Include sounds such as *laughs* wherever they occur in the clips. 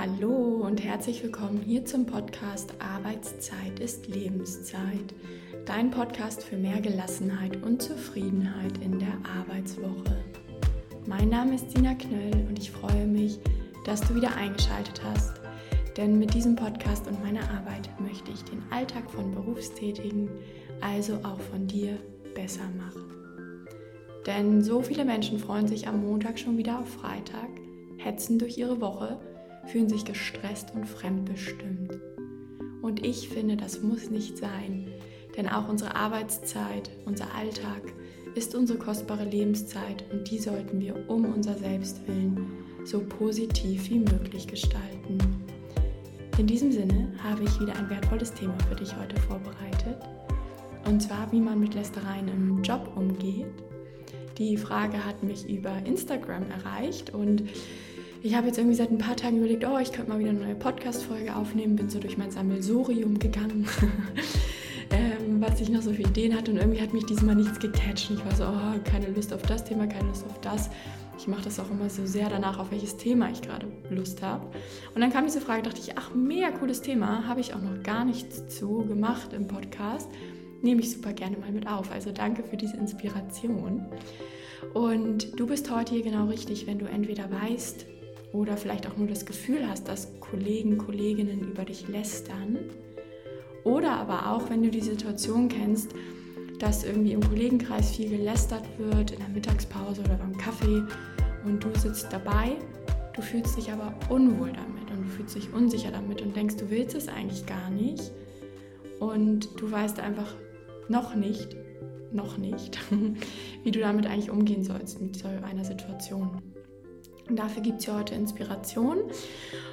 Hallo und herzlich willkommen hier zum Podcast Arbeitszeit ist Lebenszeit. Dein Podcast für mehr Gelassenheit und Zufriedenheit in der Arbeitswoche. Mein Name ist Sina Knöll und ich freue mich, dass du wieder eingeschaltet hast. Denn mit diesem Podcast und meiner Arbeit möchte ich den Alltag von Berufstätigen, also auch von dir, besser machen. Denn so viele Menschen freuen sich am Montag schon wieder auf Freitag, hetzen durch ihre Woche fühlen sich gestresst und fremdbestimmt. Und ich finde, das muss nicht sein, denn auch unsere Arbeitszeit, unser Alltag ist unsere kostbare Lebenszeit und die sollten wir um unser Selbstwillen so positiv wie möglich gestalten. In diesem Sinne habe ich wieder ein wertvolles Thema für dich heute vorbereitet. Und zwar, wie man mit Lästereien im Job umgeht. Die Frage hat mich über Instagram erreicht und ich habe jetzt irgendwie seit ein paar Tagen überlegt, oh, ich könnte mal wieder eine neue Podcast-Folge aufnehmen, bin so durch mein Sammelsurium gegangen, *laughs* ähm, was ich noch so für Ideen hatte und irgendwie hat mich diesmal nichts gecatcht. Ich war so, oh, keine Lust auf das Thema, keine Lust auf das. Ich mache das auch immer so sehr danach, auf welches Thema ich gerade Lust habe. Und dann kam diese Frage, dachte ich, ach, mega cooles Thema, habe ich auch noch gar nichts zu gemacht im Podcast. Nehme ich super gerne mal mit auf. Also danke für diese Inspiration. Und du bist heute hier genau richtig, wenn du entweder weißt, oder vielleicht auch nur das Gefühl hast, dass Kollegen, Kolleginnen über dich lästern. Oder aber auch, wenn du die Situation kennst, dass irgendwie im Kollegenkreis viel gelästert wird, in der Mittagspause oder beim Kaffee und du sitzt dabei, du fühlst dich aber unwohl damit und du fühlst dich unsicher damit und denkst, du willst es eigentlich gar nicht und du weißt einfach noch nicht, noch nicht, *laughs* wie du damit eigentlich umgehen sollst mit so einer Situation. Dafür gibt es ja heute Inspiration.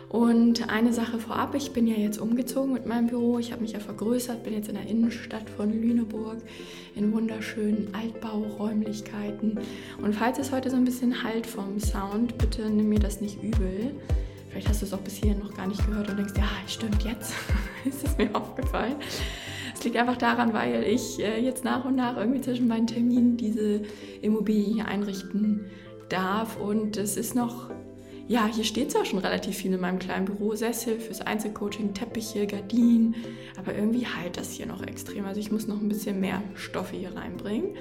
Und eine Sache vorab, ich bin ja jetzt umgezogen mit meinem Büro. Ich habe mich ja vergrößert, bin jetzt in der Innenstadt von Lüneburg in wunderschönen Altbauräumlichkeiten. Und falls es heute so ein bisschen halt vom Sound, bitte nimm mir das nicht übel. Vielleicht hast du es auch bis hierhin noch gar nicht gehört und denkst, ja, stimmt, jetzt *laughs* ist es mir aufgefallen. Es liegt einfach daran, weil ich äh, jetzt nach und nach irgendwie zwischen meinen Terminen diese Immobilie hier einrichten darf. Und es ist noch, ja, hier steht zwar schon relativ viel in meinem kleinen Büro, Sessel fürs Einzelcoaching, Teppiche, Gardinen, aber irgendwie halt das hier noch extrem. Also ich muss noch ein bisschen mehr Stoffe hier reinbringen.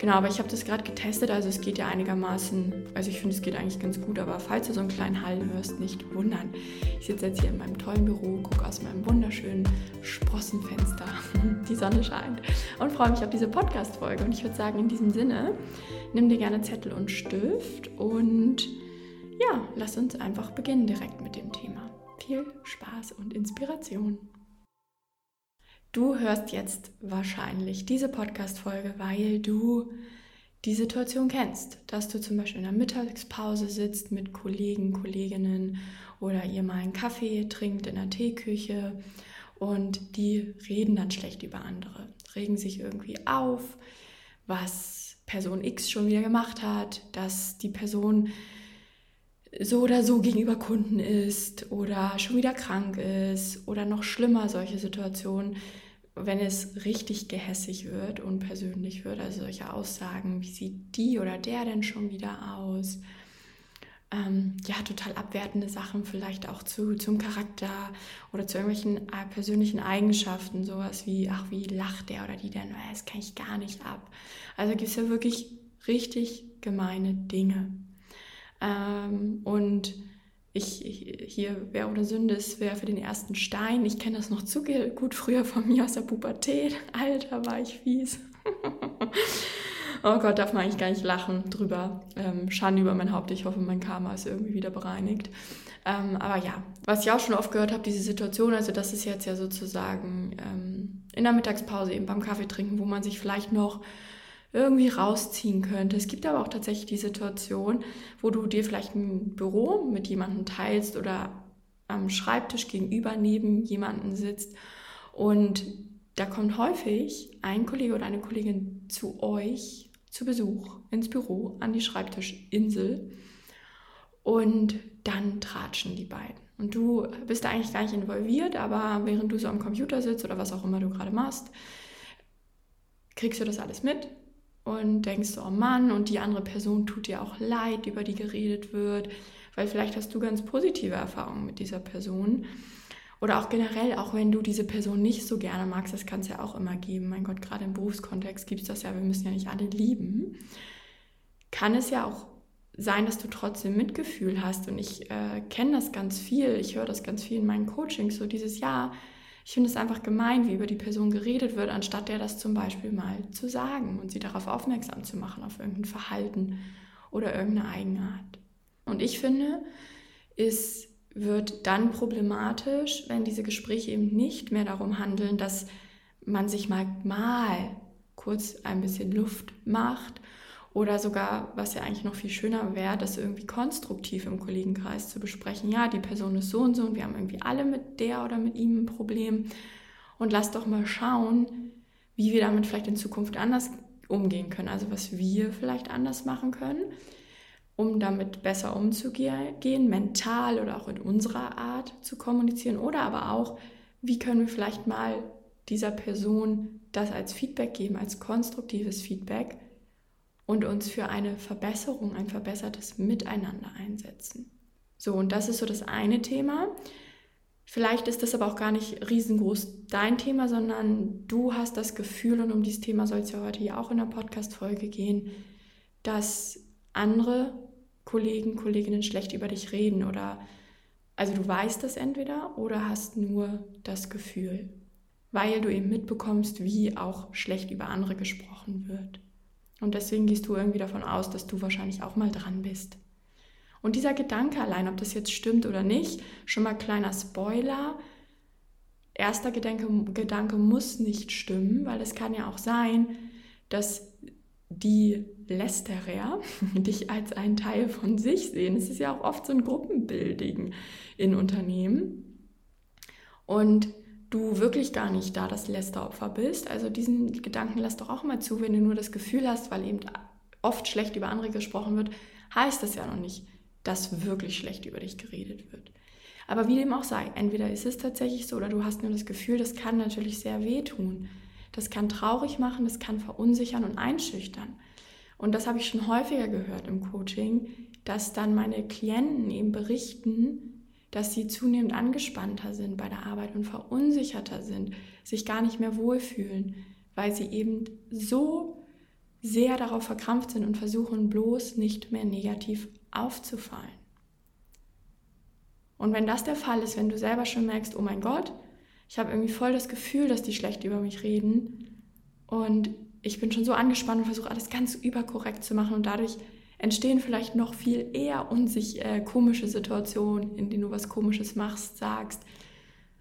Genau, aber ich habe das gerade getestet, also es geht ja einigermaßen, also ich finde, es geht eigentlich ganz gut, aber falls du so einen kleinen Hall hörst, nicht wundern. Ich sitze jetzt hier in meinem tollen Büro, gucke aus meinem wunderschönen Sprossenfenster, *laughs* die Sonne scheint und freue mich auf diese Podcast-Folge. Und ich würde sagen, in diesem Sinne, nimm dir gerne Zettel und Stift und ja, lass uns einfach beginnen direkt mit dem Thema. Viel Spaß und Inspiration. Du hörst jetzt wahrscheinlich diese Podcast-Folge, weil du die Situation kennst, dass du zum Beispiel in der Mittagspause sitzt mit Kollegen, Kolleginnen oder ihr mal einen Kaffee trinkt in der Teeküche und die reden dann schlecht über andere, regen sich irgendwie auf, was Person X schon wieder gemacht hat, dass die Person so oder so gegenüber Kunden ist oder schon wieder krank ist oder noch schlimmer solche Situationen, wenn es richtig gehässig wird und persönlich wird, also solche Aussagen, wie sieht die oder der denn schon wieder aus? Ähm, ja, total abwertende Sachen vielleicht auch zu, zum Charakter oder zu irgendwelchen äh, persönlichen Eigenschaften, sowas wie, ach, wie lacht der oder die denn, das kann ich gar nicht ab. Also gibt es ja wirklich richtig gemeine Dinge. Ähm, und ich, hier, wer ohne Sünde ist, wer für den ersten Stein. Ich kenne das noch zu gut früher von mir aus der Pubertät. *laughs* Alter, war ich fies. *laughs* oh Gott, darf man eigentlich gar nicht lachen drüber. Ähm, Schande über mein Haupt. Ich hoffe, mein Karma ist irgendwie wieder bereinigt. Ähm, aber ja, was ich auch schon oft gehört habe, diese Situation, also das ist jetzt ja sozusagen ähm, in der Mittagspause eben beim Kaffee trinken, wo man sich vielleicht noch irgendwie rausziehen könnte. Es gibt aber auch tatsächlich die Situation, wo du dir vielleicht ein Büro mit jemandem teilst oder am Schreibtisch gegenüber neben jemanden sitzt und da kommt häufig ein Kollege oder eine Kollegin zu euch zu Besuch ins Büro an die Schreibtischinsel und dann tratschen die beiden. Und du bist da eigentlich gar nicht involviert, aber während du so am Computer sitzt oder was auch immer du gerade machst, kriegst du das alles mit und denkst, oh Mann, und die andere Person tut dir auch leid, über die geredet wird, weil vielleicht hast du ganz positive Erfahrungen mit dieser Person. Oder auch generell, auch wenn du diese Person nicht so gerne magst, das kann es ja auch immer geben. Mein Gott, gerade im Berufskontext gibt es das ja, wir müssen ja nicht alle lieben. Kann es ja auch sein, dass du trotzdem Mitgefühl hast. Und ich äh, kenne das ganz viel, ich höre das ganz viel in meinen Coachings, so dieses Jahr. Ich finde es einfach gemein, wie über die Person geredet wird, anstatt der das zum Beispiel mal zu sagen und sie darauf aufmerksam zu machen, auf irgendein Verhalten oder irgendeine Eigenart. Und ich finde, es wird dann problematisch, wenn diese Gespräche eben nicht mehr darum handeln, dass man sich mal, mal kurz ein bisschen Luft macht oder sogar, was ja eigentlich noch viel schöner wäre, das irgendwie konstruktiv im Kollegenkreis zu besprechen. Ja, die Person ist so und so und wir haben irgendwie alle mit der oder mit ihm ein Problem. Und lass doch mal schauen, wie wir damit vielleicht in Zukunft anders umgehen können. Also was wir vielleicht anders machen können, um damit besser umzugehen, mental oder auch in unserer Art zu kommunizieren. Oder aber auch, wie können wir vielleicht mal dieser Person das als Feedback geben, als konstruktives Feedback und uns für eine Verbesserung, ein verbessertes Miteinander einsetzen. So, und das ist so das eine Thema. Vielleicht ist das aber auch gar nicht riesengroß dein Thema, sondern du hast das Gefühl, und um dieses Thema soll es ja heute ja auch in der Podcast-Folge gehen, dass andere Kollegen, Kolleginnen schlecht über dich reden oder also du weißt das entweder oder hast nur das Gefühl, weil du eben mitbekommst, wie auch schlecht über andere gesprochen wird. Und deswegen gehst du irgendwie davon aus, dass du wahrscheinlich auch mal dran bist. Und dieser Gedanke allein, ob das jetzt stimmt oder nicht, schon mal kleiner Spoiler. Erster Gedanke, Gedanke muss nicht stimmen, weil es kann ja auch sein, dass die Lästerer *laughs* dich als einen Teil von sich sehen. Es ist ja auch oft so ein Gruppenbuilding in Unternehmen. Und du wirklich gar nicht da das Lästeropfer bist. Also diesen Gedanken lass doch auch mal zu, wenn du nur das Gefühl hast, weil eben oft schlecht über andere gesprochen wird, heißt das ja noch nicht, dass wirklich schlecht über dich geredet wird. Aber wie dem auch sei, entweder ist es tatsächlich so oder du hast nur das Gefühl, das kann natürlich sehr wehtun. Das kann traurig machen, das kann verunsichern und einschüchtern. Und das habe ich schon häufiger gehört im Coaching, dass dann meine Klienten eben berichten, dass sie zunehmend angespannter sind bei der Arbeit und verunsicherter sind, sich gar nicht mehr wohlfühlen, weil sie eben so sehr darauf verkrampft sind und versuchen bloß nicht mehr negativ aufzufallen. Und wenn das der Fall ist, wenn du selber schon merkst, oh mein Gott, ich habe irgendwie voll das Gefühl, dass die schlecht über mich reden und ich bin schon so angespannt und versuche alles ganz überkorrekt zu machen und dadurch entstehen vielleicht noch viel eher unsich äh, komische Situationen, in denen du was Komisches machst, sagst.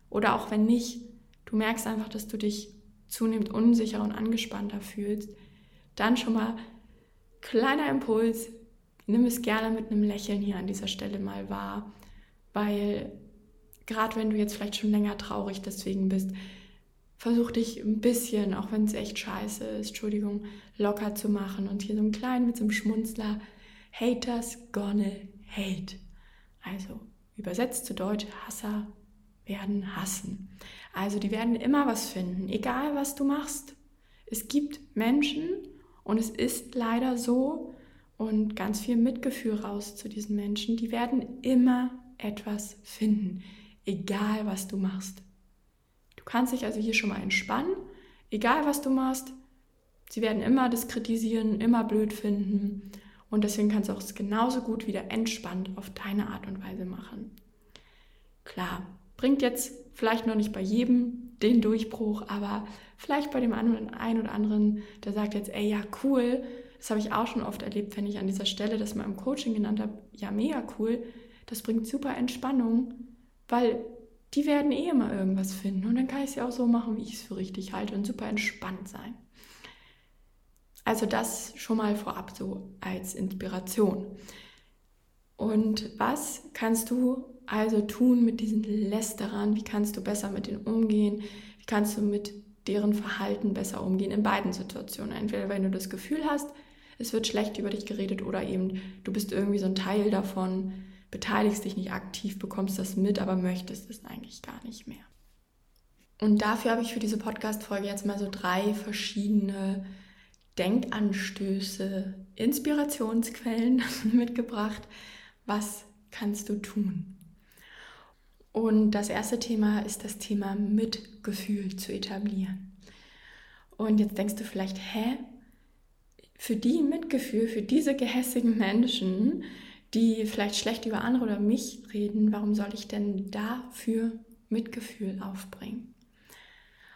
Oder auch wenn nicht, du merkst einfach, dass du dich zunehmend unsicher und angespannter fühlst, dann schon mal kleiner Impuls, nimm es gerne mit einem Lächeln hier an dieser Stelle mal wahr, weil gerade wenn du jetzt vielleicht schon länger traurig deswegen bist, versuch dich ein bisschen, auch wenn es echt scheiße ist, Entschuldigung, locker zu machen und hier so ein klein mit so einem Schmunzler, Haters gonna hate. Also übersetzt zu Deutsch, Hasser werden hassen. Also die werden immer was finden, egal was du machst. Es gibt Menschen und es ist leider so und ganz viel Mitgefühl raus zu diesen Menschen, die werden immer etwas finden, egal was du machst kannst dich also hier schon mal entspannen, egal was du machst. Sie werden immer das kritisieren, immer blöd finden und deswegen kannst du auch es genauso gut wieder entspannt auf deine Art und Weise machen. Klar, bringt jetzt vielleicht noch nicht bei jedem den Durchbruch, aber vielleicht bei dem einen oder anderen, der sagt jetzt, ey, ja, cool, das habe ich auch schon oft erlebt, wenn ich an dieser Stelle das mal im Coaching genannt habe, ja, mega cool, das bringt super Entspannung, weil die werden eh immer irgendwas finden. Und dann kann ich es ja auch so machen, wie ich es für richtig halte und super entspannt sein. Also das schon mal vorab so als Inspiration. Und was kannst du also tun mit diesen Lästerern? Wie kannst du besser mit denen umgehen? Wie kannst du mit deren Verhalten besser umgehen in beiden Situationen? Entweder wenn du das Gefühl hast, es wird schlecht über dich geredet oder eben du bist irgendwie so ein Teil davon, beteiligst dich nicht aktiv, bekommst das mit, aber möchtest es eigentlich gar nicht mehr. Und dafür habe ich für diese Podcast-Folge jetzt mal so drei verschiedene Denkanstöße, Inspirationsquellen *laughs* mitgebracht, was kannst du tun? Und das erste Thema ist das Thema Mitgefühl zu etablieren. Und jetzt denkst du vielleicht, hä? Für die Mitgefühl, für diese gehässigen Menschen, die vielleicht schlecht über andere oder mich reden, warum soll ich denn dafür Mitgefühl aufbringen?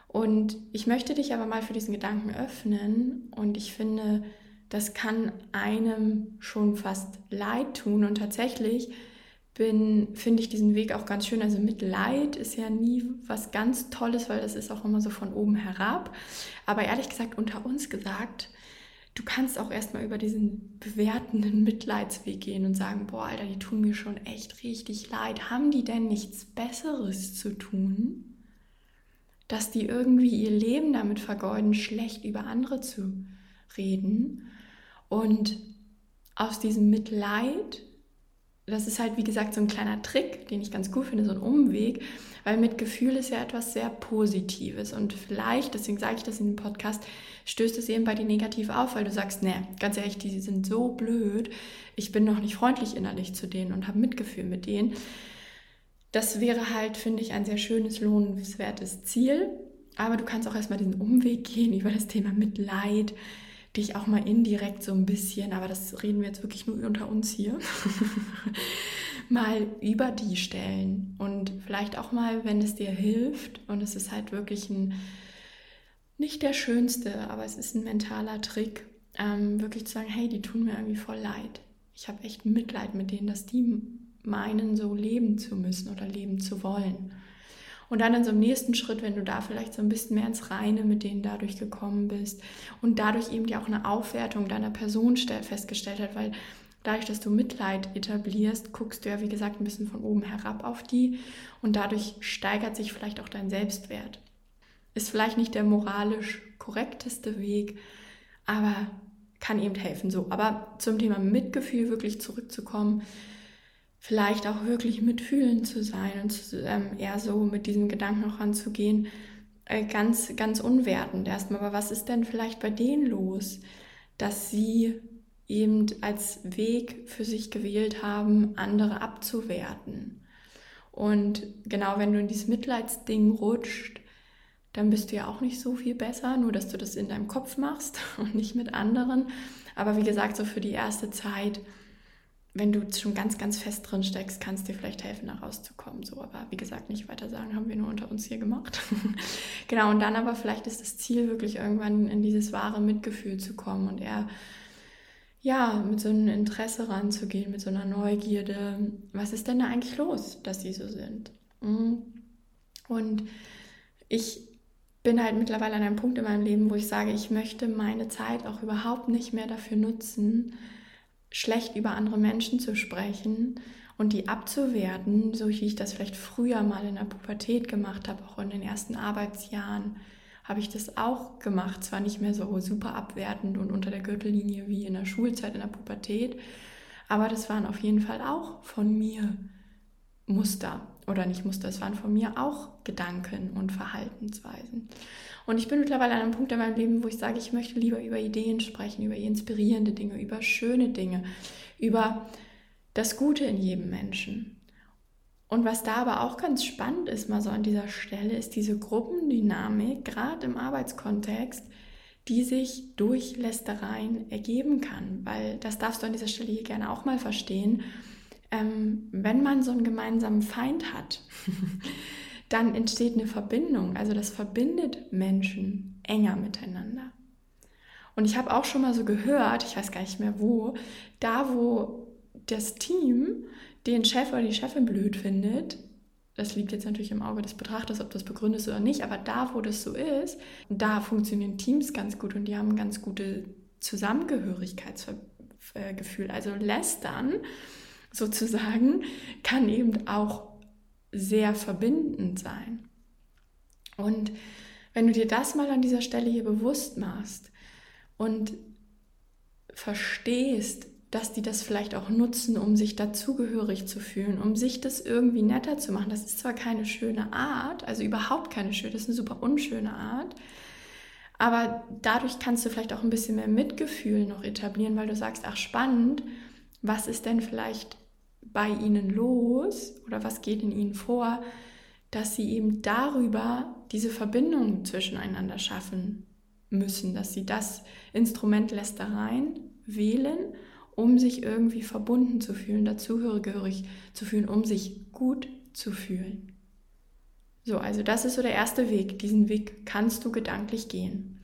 Und ich möchte dich aber mal für diesen Gedanken öffnen und ich finde, das kann einem schon fast leid tun und tatsächlich bin, finde ich diesen Weg auch ganz schön. Also Mitleid ist ja nie was ganz Tolles, weil das ist auch immer so von oben herab. Aber ehrlich gesagt, unter uns gesagt, du kannst auch erstmal über diesen bewertenden Mitleidsweg gehen und sagen, boah, Alter, die tun mir schon echt richtig leid. Haben die denn nichts Besseres zu tun? Dass die irgendwie ihr Leben damit vergeuden, schlecht über andere zu reden. Und aus diesem Mitleid das ist halt, wie gesagt, so ein kleiner Trick, den ich ganz gut finde, so ein Umweg, weil Mitgefühl ist ja etwas sehr Positives und vielleicht, deswegen sage ich das in dem Podcast, stößt es eben bei dir negativ auf, weil du sagst, ne, ganz ehrlich, die sind so blöd, ich bin noch nicht freundlich innerlich zu denen und habe Mitgefühl mit denen. Das wäre halt, finde ich, ein sehr schönes, lohnenswertes Ziel. Aber du kannst auch erstmal diesen Umweg gehen über das Thema Mitleid, dich auch mal indirekt so ein bisschen, aber das reden wir jetzt wirklich nur unter uns hier, *laughs* mal über die stellen und vielleicht auch mal, wenn es dir hilft und es ist halt wirklich ein, nicht der schönste, aber es ist ein mentaler Trick, ähm, wirklich zu sagen, hey, die tun mir irgendwie voll leid. Ich habe echt Mitleid mit denen, dass die meinen, so leben zu müssen oder leben zu wollen. Und dann in so einem nächsten Schritt, wenn du da vielleicht so ein bisschen mehr ins Reine mit denen dadurch gekommen bist und dadurch eben ja auch eine Aufwertung deiner Person festgestellt hat, weil dadurch, dass du Mitleid etablierst, guckst du ja, wie gesagt, ein bisschen von oben herab auf die und dadurch steigert sich vielleicht auch dein Selbstwert. Ist vielleicht nicht der moralisch korrekteste Weg, aber kann eben helfen. So, aber zum Thema Mitgefühl wirklich zurückzukommen, vielleicht auch wirklich mitfühlend zu sein und zu, ähm, eher so mit diesem Gedanken auch ranzugehen, äh, ganz, ganz unwertend erstmal. Aber was ist denn vielleicht bei denen los, dass sie eben als Weg für sich gewählt haben, andere abzuwerten? Und genau, wenn du in dieses Mitleidsding rutscht, dann bist du ja auch nicht so viel besser, nur dass du das in deinem Kopf machst *laughs* und nicht mit anderen. Aber wie gesagt, so für die erste Zeit wenn du schon ganz, ganz fest drin steckst, kann es dir vielleicht helfen, da rauszukommen. So, aber wie gesagt, nicht weiter sagen, haben wir nur unter uns hier gemacht. *laughs* genau, und dann aber vielleicht ist das Ziel wirklich irgendwann in dieses wahre Mitgefühl zu kommen und eher ja, mit so einem Interesse ranzugehen, mit so einer Neugierde. Was ist denn da eigentlich los, dass sie so sind? Mhm. Und ich bin halt mittlerweile an einem Punkt in meinem Leben, wo ich sage, ich möchte meine Zeit auch überhaupt nicht mehr dafür nutzen, schlecht über andere Menschen zu sprechen und die abzuwerten, so wie ich das vielleicht früher mal in der Pubertät gemacht habe, auch in den ersten Arbeitsjahren, habe ich das auch gemacht. Zwar nicht mehr so super abwertend und unter der Gürtellinie wie in der Schulzeit, in der Pubertät, aber das waren auf jeden Fall auch von mir Muster oder nicht Muster, es waren von mir auch Gedanken und Verhaltensweisen. Und ich bin mittlerweile an einem Punkt in meinem Leben, wo ich sage, ich möchte lieber über Ideen sprechen, über inspirierende Dinge, über schöne Dinge, über das Gute in jedem Menschen. Und was da aber auch ganz spannend ist, mal so an dieser Stelle, ist diese Gruppendynamik, gerade im Arbeitskontext, die sich durch Lästereien ergeben kann. Weil das darfst du an dieser Stelle hier gerne auch mal verstehen. Ähm, wenn man so einen gemeinsamen Feind hat, *laughs* dann entsteht eine Verbindung. Also das verbindet Menschen enger miteinander. Und ich habe auch schon mal so gehört, ich weiß gar nicht mehr wo, da wo das Team den Chef oder die Chefin blöd findet, das liegt jetzt natürlich im Auge des Betrachters, ob das begründet ist oder nicht, aber da, wo das so ist, da funktionieren Teams ganz gut und die haben ein ganz gute Zusammengehörigkeitsgefühl. Also lästern sozusagen kann eben auch sehr verbindend sein. Und wenn du dir das mal an dieser Stelle hier bewusst machst und verstehst, dass die das vielleicht auch nutzen, um sich dazugehörig zu fühlen, um sich das irgendwie netter zu machen. Das ist zwar keine schöne Art, also überhaupt keine schöne, das ist eine super unschöne Art, aber dadurch kannst du vielleicht auch ein bisschen mehr Mitgefühl noch etablieren, weil du sagst, ach spannend, was ist denn vielleicht bei ihnen los oder was geht in ihnen vor, dass sie eben darüber diese Verbindung zwischeneinander schaffen müssen, dass sie das Instrument Lästereien wählen, um sich irgendwie verbunden zu fühlen, dazugehörig zu fühlen, um sich gut zu fühlen. So, also das ist so der erste Weg. Diesen Weg kannst du gedanklich gehen.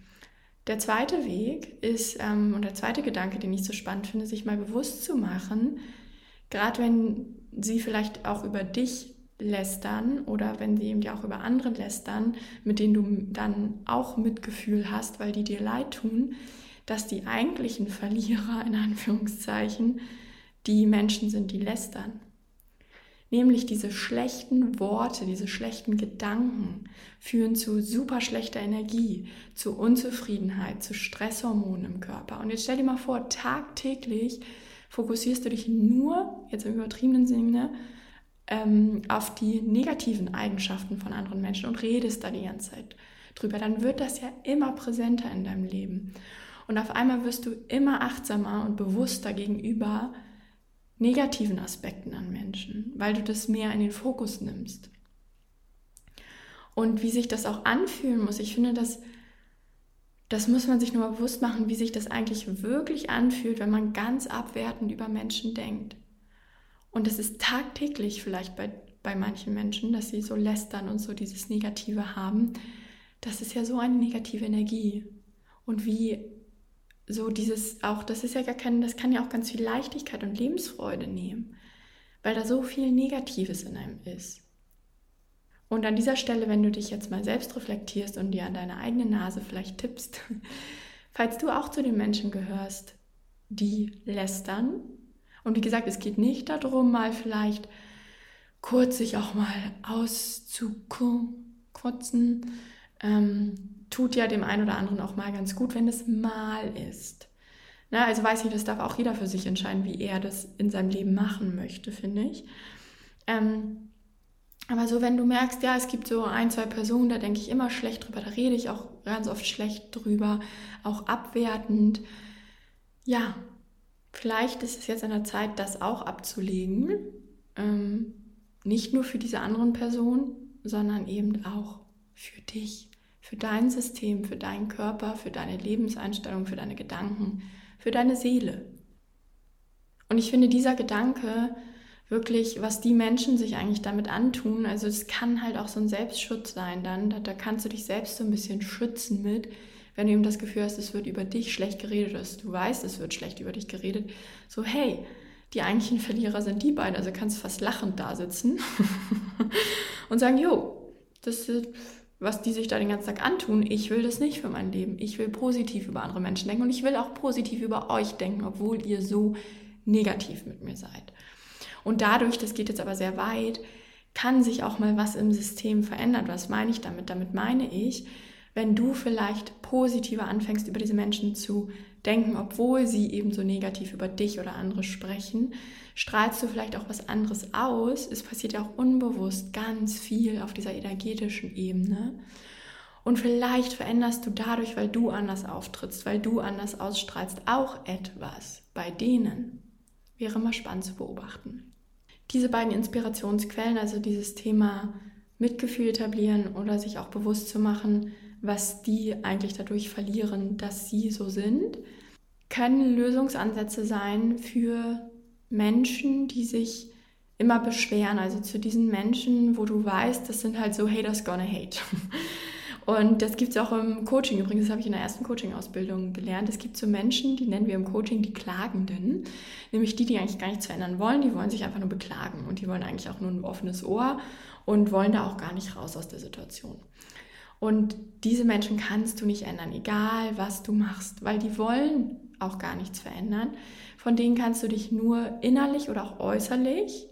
Der zweite Weg ist, ähm, und der zweite Gedanke, den ich so spannend finde, sich mal bewusst zu machen, gerade wenn sie vielleicht auch über dich lästern oder wenn sie eben ja auch über andere lästern, mit denen du dann auch Mitgefühl hast, weil die dir leid tun, dass die eigentlichen Verlierer in Anführungszeichen die Menschen sind, die lästern. Nämlich diese schlechten Worte, diese schlechten Gedanken führen zu super schlechter Energie, zu Unzufriedenheit, zu Stresshormonen im Körper. Und jetzt stell dir mal vor, tagtäglich fokussierst du dich nur, jetzt im übertriebenen Sinne, ähm, auf die negativen Eigenschaften von anderen Menschen und redest da die ganze Zeit drüber. Dann wird das ja immer präsenter in deinem Leben. Und auf einmal wirst du immer achtsamer und bewusster gegenüber negativen Aspekten an Menschen, weil du das mehr in den Fokus nimmst. Und wie sich das auch anfühlen muss, ich finde, das, das muss man sich nur bewusst machen, wie sich das eigentlich wirklich anfühlt, wenn man ganz abwertend über Menschen denkt. Und es ist tagtäglich vielleicht bei, bei manchen Menschen, dass sie so lästern und so dieses Negative haben. Das ist ja so eine negative Energie. Und wie so dieses auch, das ist ja gar kein, das kann ja auch ganz viel Leichtigkeit und Lebensfreude nehmen, weil da so viel Negatives in einem ist. Und an dieser Stelle, wenn du dich jetzt mal selbst reflektierst und dir an deine eigene Nase vielleicht tippst, *laughs* falls du auch zu den Menschen gehörst, die lästern, und wie gesagt, es geht nicht darum, mal vielleicht kurz sich auch mal auszukotzen, ähm, tut ja dem einen oder anderen auch mal ganz gut, wenn es mal ist. Na, also weiß ich, das darf auch jeder für sich entscheiden, wie er das in seinem Leben machen möchte, finde ich. Ähm, aber so, wenn du merkst, ja, es gibt so ein, zwei Personen, da denke ich immer schlecht drüber, da rede ich auch ganz oft schlecht drüber, auch abwertend. Ja, vielleicht ist es jetzt an der Zeit, das auch abzulegen. Ähm, nicht nur für diese anderen Personen, sondern eben auch für dich für dein System, für deinen Körper, für deine Lebenseinstellung, für deine Gedanken, für deine Seele. Und ich finde dieser Gedanke wirklich, was die Menschen sich eigentlich damit antun, also es kann halt auch so ein Selbstschutz sein dann, da, da kannst du dich selbst so ein bisschen schützen mit, wenn du eben das Gefühl hast, es wird über dich schlecht geredet, dass du weißt, es wird schlecht über dich geredet, so hey, die eigentlichen Verlierer sind die beiden, also kannst du fast lachend da sitzen *laughs* und sagen, jo, das ist was die sich da den ganzen Tag antun. Ich will das nicht für mein Leben. Ich will positiv über andere Menschen denken und ich will auch positiv über euch denken, obwohl ihr so negativ mit mir seid. Und dadurch, das geht jetzt aber sehr weit, kann sich auch mal was im System verändern. Was meine ich damit? Damit meine ich, wenn du vielleicht positiver anfängst, über diese Menschen zu denken, obwohl sie eben so negativ über dich oder andere sprechen, strahlst du vielleicht auch was anderes aus. Es passiert ja auch unbewusst ganz viel auf dieser energetischen Ebene. Und vielleicht veränderst du dadurch, weil du anders auftrittst, weil du anders ausstrahlst, auch etwas bei denen. Wäre mal spannend zu beobachten. Diese beiden Inspirationsquellen, also dieses Thema Mitgefühl etablieren oder sich auch bewusst zu machen, was die eigentlich dadurch verlieren, dass sie so sind, können Lösungsansätze sein für Menschen, die sich immer beschweren. Also zu diesen Menschen, wo du weißt, das sind halt so Haters gonna hate. *laughs* Und das gibt es auch im Coaching. Übrigens, das habe ich in der ersten Coaching-Ausbildung gelernt. Es gibt so Menschen, die nennen wir im Coaching die Klagenden. Nämlich die, die eigentlich gar nichts verändern wollen. Die wollen sich einfach nur beklagen. Und die wollen eigentlich auch nur ein offenes Ohr und wollen da auch gar nicht raus aus der Situation. Und diese Menschen kannst du nicht ändern, egal was du machst, weil die wollen auch gar nichts verändern. Von denen kannst du dich nur innerlich oder auch äußerlich,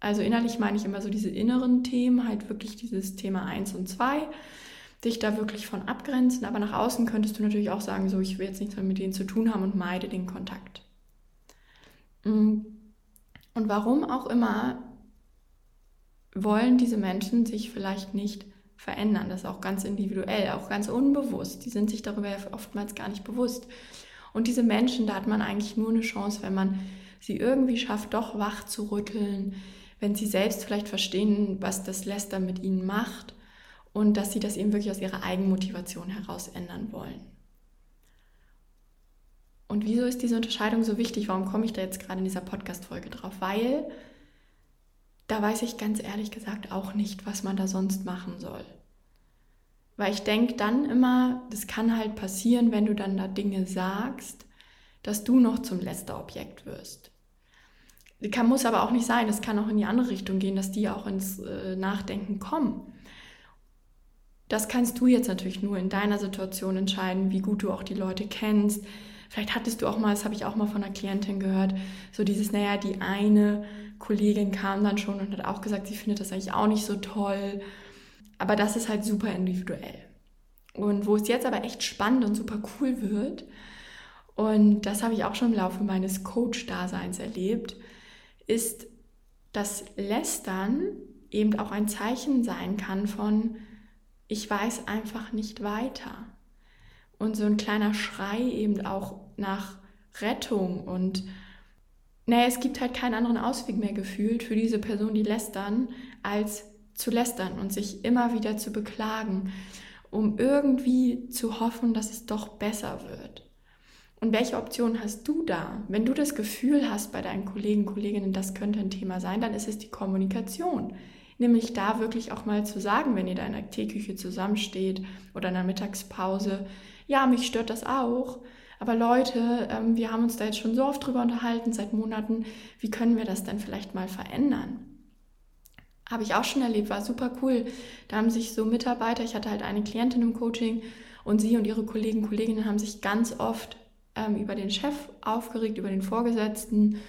also innerlich meine ich immer so diese inneren Themen, halt wirklich dieses Thema 1 und 2, dich da wirklich von abgrenzen. Aber nach außen könntest du natürlich auch sagen, so ich will jetzt nichts mehr mit denen zu tun haben und meide den Kontakt. Mm. Und warum auch immer wollen diese Menschen sich vielleicht nicht verändern. Das ist auch ganz individuell, auch ganz unbewusst. Die sind sich darüber ja oftmals gar nicht bewusst. Und diese Menschen, da hat man eigentlich nur eine Chance, wenn man sie irgendwie schafft, doch wach zu rütteln, wenn sie selbst vielleicht verstehen, was das Lästern mit ihnen macht und dass sie das eben wirklich aus ihrer Eigenmotivation heraus ändern wollen. Und wieso ist diese Unterscheidung so wichtig? Warum komme ich da jetzt gerade in dieser Podcast-Folge drauf? Weil da weiß ich ganz ehrlich gesagt auch nicht, was man da sonst machen soll. Weil ich denke dann immer, das kann halt passieren, wenn du dann da Dinge sagst, dass du noch zum Lästerobjekt wirst. Kann, muss aber auch nicht sein. Es kann auch in die andere Richtung gehen, dass die auch ins äh, Nachdenken kommen. Das kannst du jetzt natürlich nur in deiner Situation entscheiden, wie gut du auch die Leute kennst. Vielleicht hattest du auch mal, das habe ich auch mal von einer Klientin gehört, so dieses, naja, die eine Kollegin kam dann schon und hat auch gesagt, sie findet das eigentlich auch nicht so toll. Aber das ist halt super individuell. Und wo es jetzt aber echt spannend und super cool wird, und das habe ich auch schon im Laufe meines Coach-Daseins erlebt, ist, dass Lästern eben auch ein Zeichen sein kann von, ich weiß einfach nicht weiter. Und so ein kleiner Schrei eben auch nach Rettung und naja, es gibt halt keinen anderen Ausweg mehr gefühlt für diese Person, die lästern, als zu lästern und sich immer wieder zu beklagen, um irgendwie zu hoffen, dass es doch besser wird. Und welche Option hast du da? Wenn du das Gefühl hast bei deinen Kollegen, Kolleginnen, das könnte ein Thema sein, dann ist es die Kommunikation. Nämlich da wirklich auch mal zu sagen, wenn ihr da in der Teeküche zusammensteht oder in der Mittagspause, ja, mich stört das auch. Aber Leute, ähm, wir haben uns da jetzt schon so oft drüber unterhalten, seit Monaten, wie können wir das denn vielleicht mal verändern? Habe ich auch schon erlebt, war super cool. Da haben sich so Mitarbeiter, ich hatte halt eine Klientin im Coaching und sie und ihre Kollegen, Kolleginnen haben sich ganz oft ähm, über den Chef aufgeregt, über den Vorgesetzten.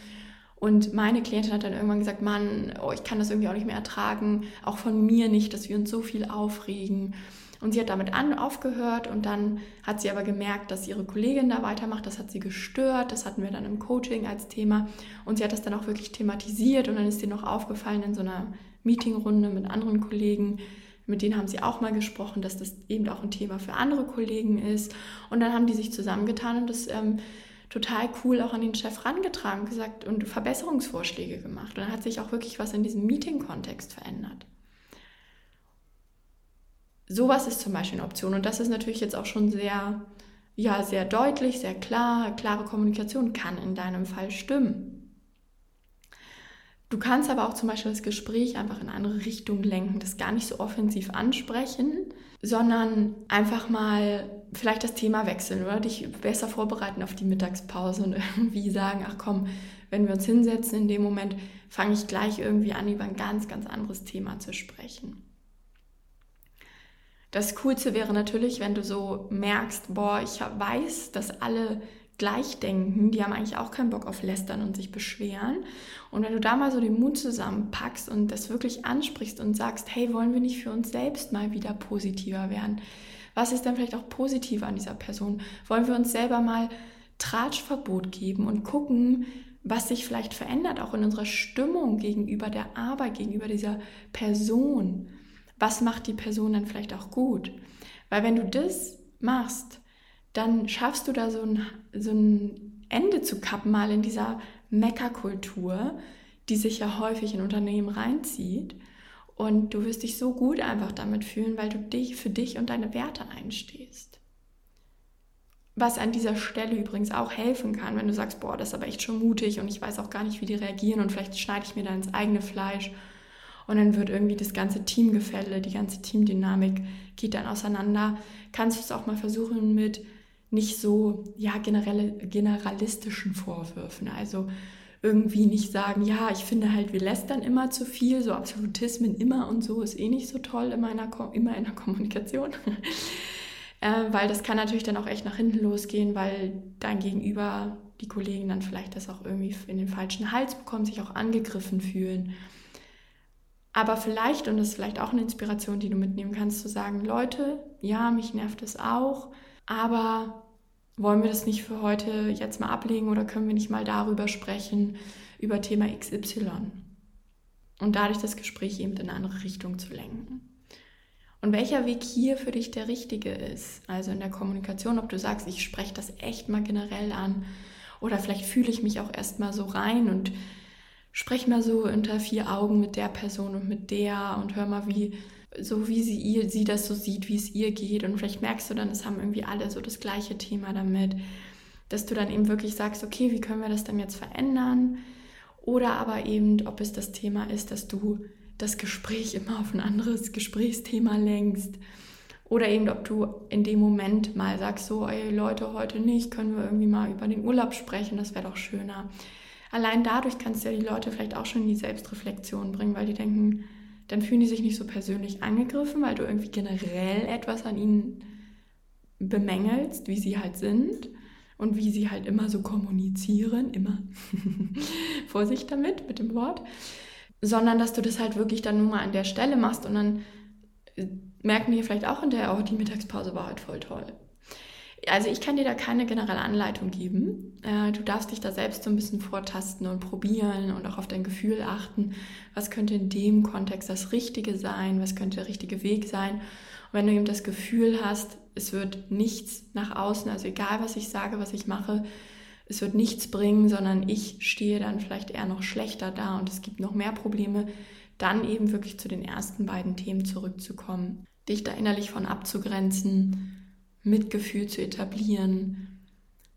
Und meine Klientin hat dann irgendwann gesagt, Mann, oh, ich kann das irgendwie auch nicht mehr ertragen, auch von mir nicht, dass wir uns so viel aufregen. Und sie hat damit an, aufgehört und dann hat sie aber gemerkt, dass ihre Kollegin da weitermacht. Das hat sie gestört. Das hatten wir dann im Coaching als Thema. Und sie hat das dann auch wirklich thematisiert und dann ist ihr noch aufgefallen in so einer Meetingrunde mit anderen Kollegen. Mit denen haben sie auch mal gesprochen, dass das eben auch ein Thema für andere Kollegen ist. Und dann haben die sich zusammengetan und das ähm, total cool auch an den Chef rangetragen gesagt und Verbesserungsvorschläge gemacht. Und dann hat sich auch wirklich was in diesem Meeting-Kontext verändert sowas ist zum Beispiel eine Option. Und das ist natürlich jetzt auch schon sehr, ja, sehr deutlich, sehr klar. Klare Kommunikation kann in deinem Fall stimmen. Du kannst aber auch zum Beispiel das Gespräch einfach in eine Richtung lenken, das gar nicht so offensiv ansprechen, sondern einfach mal vielleicht das Thema wechseln oder dich besser vorbereiten auf die Mittagspause und *laughs* irgendwie sagen, ach komm, wenn wir uns hinsetzen in dem Moment, fange ich gleich irgendwie an, über ein ganz, ganz anderes Thema zu sprechen. Das Coolste wäre natürlich, wenn du so merkst, boah, ich weiß, dass alle gleich denken, die haben eigentlich auch keinen Bock auf Lästern und sich beschweren. Und wenn du da mal so den Mut zusammenpackst und das wirklich ansprichst und sagst, hey, wollen wir nicht für uns selbst mal wieder positiver werden? Was ist denn vielleicht auch positiv an dieser Person? Wollen wir uns selber mal Tratschverbot geben und gucken, was sich vielleicht verändert, auch in unserer Stimmung gegenüber der Arbeit, gegenüber dieser Person? was macht die Person dann vielleicht auch gut. Weil wenn du das machst, dann schaffst du da so ein, so ein Ende zu kappen, mal in dieser Meckerkultur, die sich ja häufig in Unternehmen reinzieht. Und du wirst dich so gut einfach damit fühlen, weil du dich für dich und deine Werte einstehst. Was an dieser Stelle übrigens auch helfen kann, wenn du sagst, boah, das ist aber echt schon mutig und ich weiß auch gar nicht, wie die reagieren und vielleicht schneide ich mir da ins eigene Fleisch und dann wird irgendwie das ganze Teamgefälle, die ganze Teamdynamik geht dann auseinander. Kannst du es auch mal versuchen mit nicht so ja generelle, generalistischen Vorwürfen, also irgendwie nicht sagen, ja, ich finde halt, wir lästern immer zu viel, so Absolutismen immer und so ist eh nicht so toll in meiner, immer in der *laughs* Kommunikation. äh, weil das kann natürlich dann auch echt nach hinten losgehen, weil dein Gegenüber, die Kollegen dann vielleicht das auch irgendwie in den falschen Hals bekommen, sich auch angegriffen fühlen. Aber vielleicht, und das ist vielleicht auch eine Inspiration, die du mitnehmen kannst, zu sagen, Leute, ja, mich nervt es auch, aber wollen wir das nicht für heute jetzt mal ablegen oder können wir nicht mal darüber sprechen, über Thema XY? Und dadurch das Gespräch eben in eine andere Richtung zu lenken. Und welcher Weg hier für dich der richtige ist, also in der Kommunikation, ob du sagst, ich spreche das echt mal generell an Oder vielleicht fühle ich mich auch erstmal so rein und spreche mal so unter vier Augen mit der Person und mit der und hör mal, wie so wie sie ihr sie das so sieht, wie es ihr geht und vielleicht merkst du dann, es haben irgendwie alle so das gleiche Thema damit, dass du dann eben wirklich sagst, okay, wie können wir das dann jetzt verändern? Oder aber eben, ob es das Thema ist, dass du das Gespräch immer auf ein anderes Gesprächsthema lenkst. Oder eben, ob du in dem Moment mal sagst, so, ey Leute, heute nicht, können wir irgendwie mal über den Urlaub sprechen, das wäre doch schöner. Allein dadurch kannst du ja die Leute vielleicht auch schon in die Selbstreflexion bringen, weil die denken, dann fühlen die sich nicht so persönlich angegriffen, weil du irgendwie generell etwas an ihnen bemängelst, wie sie halt sind und wie sie halt immer so kommunizieren, immer *laughs* Vorsicht damit, mit dem Wort, sondern dass du das halt wirklich dann nur mal an der Stelle machst und dann äh, merken die vielleicht auch in der, oh, die Mittagspause war halt voll toll. Also ich kann dir da keine generelle Anleitung geben. Äh, du darfst dich da selbst so ein bisschen vortasten und probieren und auch auf dein Gefühl achten. Was könnte in dem Kontext das Richtige sein? Was könnte der richtige Weg sein? Und wenn du eben das Gefühl hast, es wird nichts nach außen, also egal was ich sage, was ich mache, es wird nichts bringen, sondern ich stehe dann vielleicht eher noch schlechter da und es gibt noch mehr Probleme, dann eben wirklich zu den ersten beiden Themen zurückzukommen, dich da innerlich von abzugrenzen, Mitgefühl zu etablieren,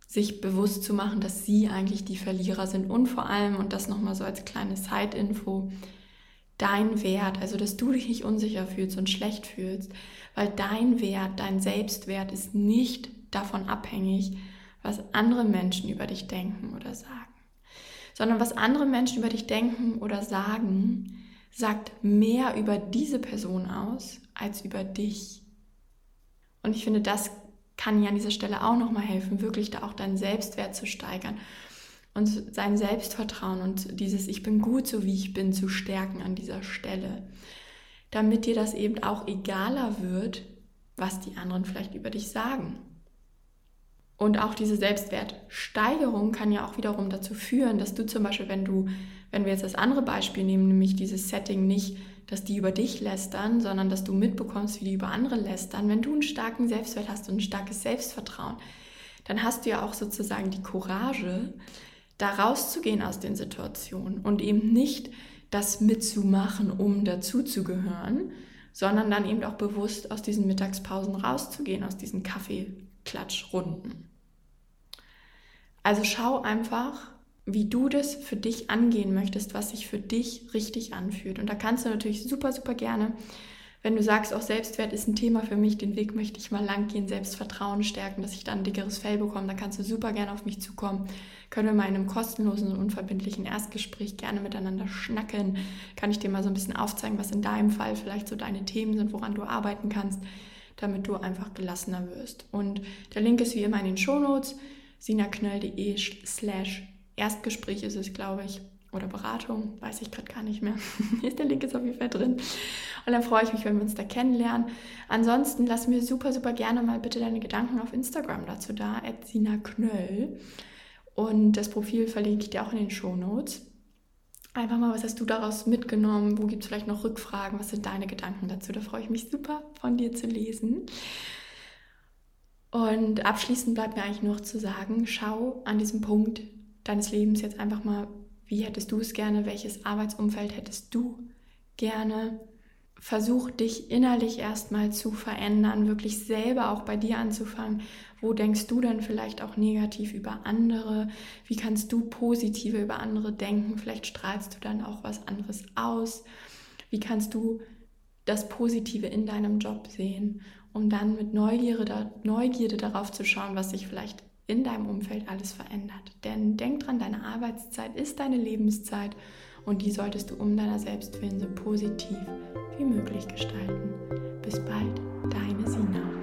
sich bewusst zu machen, dass sie eigentlich die Verlierer sind und vor allem, und das nochmal so als kleine Side-Info, dein Wert, also dass du dich nicht unsicher fühlst und schlecht fühlst, weil dein Wert, dein Selbstwert ist nicht davon abhängig, was andere Menschen über dich denken oder sagen, sondern was andere Menschen über dich denken oder sagen, sagt mehr über diese Person aus als über dich. Und ich finde, das kann ja an dieser Stelle auch nochmal helfen, wirklich da auch deinen Selbstwert zu steigern und sein Selbstvertrauen und dieses Ich bin gut so wie ich bin zu stärken an dieser Stelle, damit dir das eben auch egaler wird, was die anderen vielleicht über dich sagen. Und auch diese Selbstwertsteigerung kann ja auch wiederum dazu führen, dass du zum Beispiel, wenn du, wenn wir jetzt das andere Beispiel nehmen, nämlich dieses Setting nicht, dass die über dich lästern, sondern dass du mitbekommst, wie die über andere lästern. Wenn du einen starken Selbstwert hast und ein starkes Selbstvertrauen, dann hast du ja auch sozusagen die Courage, da rauszugehen aus den Situationen und eben nicht das mitzumachen, um dazuzugehören, sondern dann eben auch bewusst aus diesen Mittagspausen rauszugehen, aus diesen Kaffeeklatschrunden. Also schau einfach, wie du das für dich angehen möchtest, was sich für dich richtig anfühlt. Und da kannst du natürlich super, super gerne, wenn du sagst, auch Selbstwert ist ein Thema für mich, den Weg möchte ich mal lang gehen, Selbstvertrauen stärken, dass ich dann ein dickeres Fell bekomme, dann kannst du super gerne auf mich zukommen. Können wir mal in einem kostenlosen und unverbindlichen Erstgespräch gerne miteinander schnacken. Kann ich dir mal so ein bisschen aufzeigen, was in deinem Fall vielleicht so deine Themen sind, woran du arbeiten kannst, damit du einfach gelassener wirst. Und der Link ist wie immer in den Shownotes sinaknöll.de slash Erstgespräch ist es, glaube ich, oder Beratung, weiß ich gerade gar nicht mehr. *laughs* der Link ist auf jeden Fall drin. Und dann freue ich mich, wenn wir uns da kennenlernen. Ansonsten lass mir super, super gerne mal bitte deine Gedanken auf Instagram dazu da, sinaknöll. Und das Profil verlinke ich dir auch in den Show Notes. Einfach mal, was hast du daraus mitgenommen? Wo gibt es vielleicht noch Rückfragen? Was sind deine Gedanken dazu? Da freue ich mich super, von dir zu lesen. Und abschließend bleibt mir eigentlich noch zu sagen, schau an diesem Punkt deines Lebens jetzt einfach mal, wie hättest du es gerne, welches Arbeitsumfeld hättest du gerne. Versuch dich innerlich erstmal zu verändern, wirklich selber auch bei dir anzufangen. Wo denkst du denn vielleicht auch negativ über andere? Wie kannst du positiver über andere denken? Vielleicht strahlst du dann auch was anderes aus. Wie kannst du das Positive in deinem Job sehen? um dann mit Neugierde, Neugierde darauf zu schauen, was sich vielleicht in deinem Umfeld alles verändert. Denn denk dran, deine Arbeitszeit ist deine Lebenszeit und die solltest du um deiner selbst willen so positiv wie möglich gestalten. Bis bald, deine Sina.